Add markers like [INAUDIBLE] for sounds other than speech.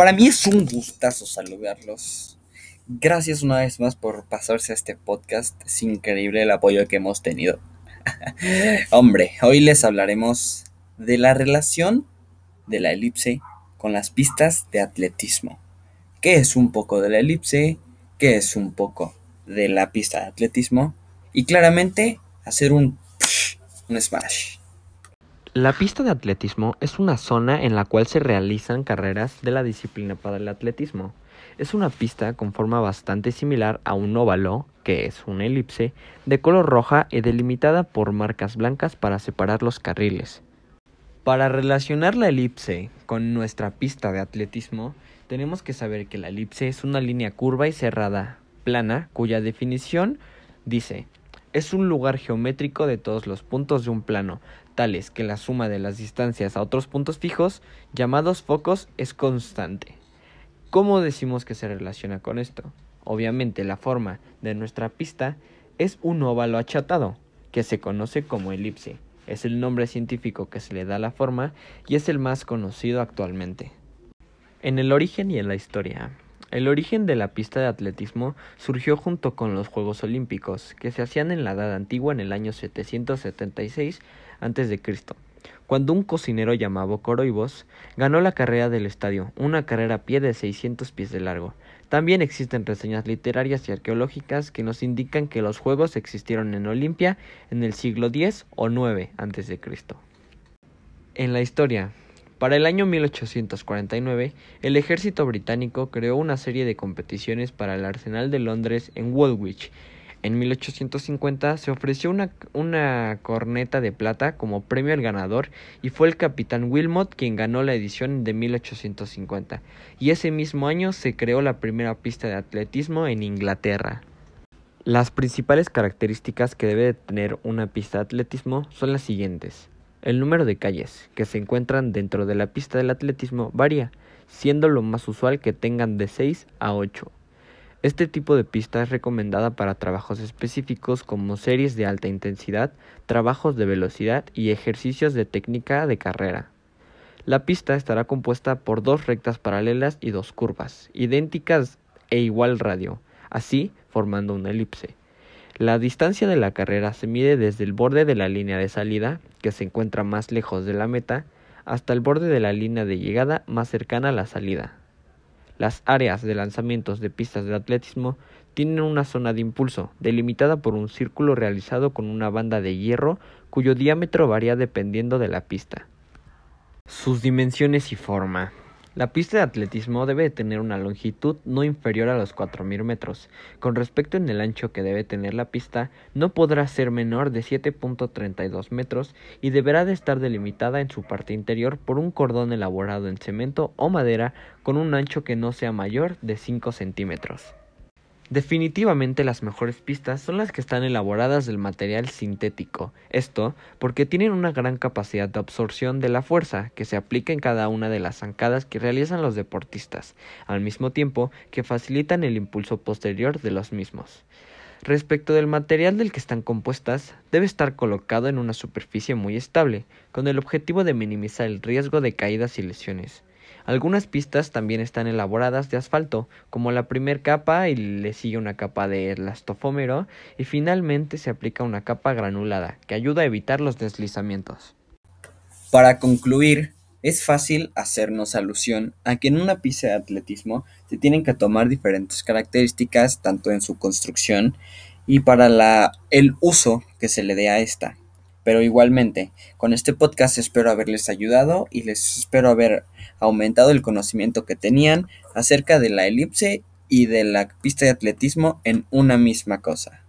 Para mí es un gustazo saludarlos. Gracias una vez más por pasarse a este podcast. Es increíble el apoyo que hemos tenido. [LAUGHS] Hombre, hoy les hablaremos de la relación de la elipse con las pistas de atletismo. ¿Qué es un poco de la elipse? ¿Qué es un poco de la pista de atletismo? Y claramente hacer un, [SNIFFS] un smash. La pista de atletismo es una zona en la cual se realizan carreras de la disciplina para el atletismo. Es una pista con forma bastante similar a un óvalo, que es una elipse, de color roja y delimitada por marcas blancas para separar los carriles. Para relacionar la elipse con nuestra pista de atletismo, tenemos que saber que la elipse es una línea curva y cerrada, plana, cuya definición dice es un lugar geométrico de todos los puntos de un plano, tales que la suma de las distancias a otros puntos fijos, llamados focos, es constante. ¿Cómo decimos que se relaciona con esto? Obviamente la forma de nuestra pista es un óvalo achatado, que se conoce como elipse. Es el nombre científico que se le da a la forma y es el más conocido actualmente. En el origen y en la historia. El origen de la pista de atletismo surgió junto con los Juegos Olímpicos, que se hacían en la Edad Antigua en el año 776 a.C., cuando un cocinero llamado Coroibos ganó la carrera del estadio, una carrera a pie de 600 pies de largo. También existen reseñas literarias y arqueológicas que nos indican que los Juegos existieron en Olimpia en el siglo X o IX a.C. En la historia, para el año 1849, el ejército británico creó una serie de competiciones para el Arsenal de Londres en Woolwich. En 1850 se ofreció una, corneta de plata como premio al ganador y fue el capitán Wilmot quien ganó la edición de 1850. Y ese mismo año se creó la primera pista de atletismo en Inglaterra. Las principales características que debe tener una pista de atletismo son las siguientes. El número de calles que se encuentran dentro de la pista del atletismo varía, siendo lo más usual que tengan de 6 a 8. Este tipo de pista es recomendada para trabajos específicos como series de alta intensidad, trabajos de velocidad y ejercicios de técnica de carrera. La pista estará compuesta por dos rectas paralelas y dos curvas, idénticas e igual radio, así formando una elipse. La distancia de la carrera se mide desde el borde de la línea de salida, que se encuentra más lejos de la meta, hasta el borde de la línea de llegada más cercana a la salida. Las áreas de lanzamientos de pistas de atletismo tienen una zona de impulso, delimitada por un círculo realizado con una banda de hierro cuyo diámetro varía dependiendo de la pista. Sus dimensiones y forma. La pista de atletismo debe tener una longitud no inferior a los 4.000 metros. Con respecto en el ancho que debe tener la pista, no podrá ser menor de 7.32 metros y deberá de estar delimitada en su parte interior por un cordón elaborado en cemento o madera con un ancho que no sea mayor de 5 centímetros. Definitivamente las mejores pistas son las que están elaboradas del material sintético, esto porque tienen una gran capacidad de absorción de la fuerza que se aplica en cada una de las zancadas que realizan los deportistas, al mismo tiempo que facilitan el impulso posterior de los mismos. Respecto del material del que están compuestas, debe estar colocado en una superficie muy estable, con el objetivo de minimizar el riesgo de caídas y lesiones. Algunas pistas también están elaboradas de asfalto, como la primera capa y le sigue una capa de elastofómero y finalmente se aplica una capa granulada que ayuda a evitar los deslizamientos. Para concluir, es fácil hacernos alusión a que en una pista de atletismo se tienen que tomar diferentes características tanto en su construcción y para el uso que se le dé a esta. Pero igualmente, con este podcast espero haberles ayudado y les espero haber aumentado el conocimiento que tenían acerca de la elipse y de la pista de atletismo en una misma cosa.